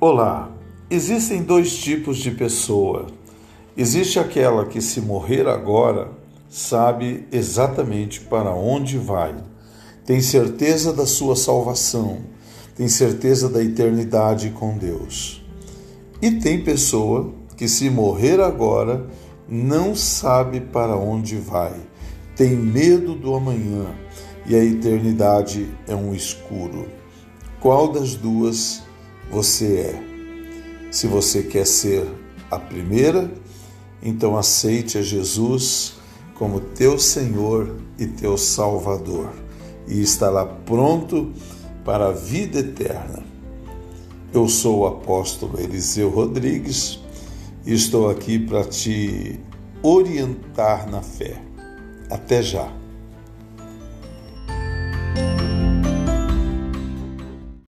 Olá, existem dois tipos de pessoa. Existe aquela que, se morrer agora, sabe exatamente para onde vai, tem certeza da sua salvação, tem certeza da eternidade com Deus. E tem pessoa que, se morrer agora, não sabe para onde vai, tem medo do amanhã e a eternidade é um escuro. Qual das duas você é? Se você quer ser a primeira, então aceite a Jesus como teu Senhor e teu Salvador e estará pronto para a vida eterna. Eu sou o apóstolo Eliseu Rodrigues e estou aqui para te orientar na fé. Até já!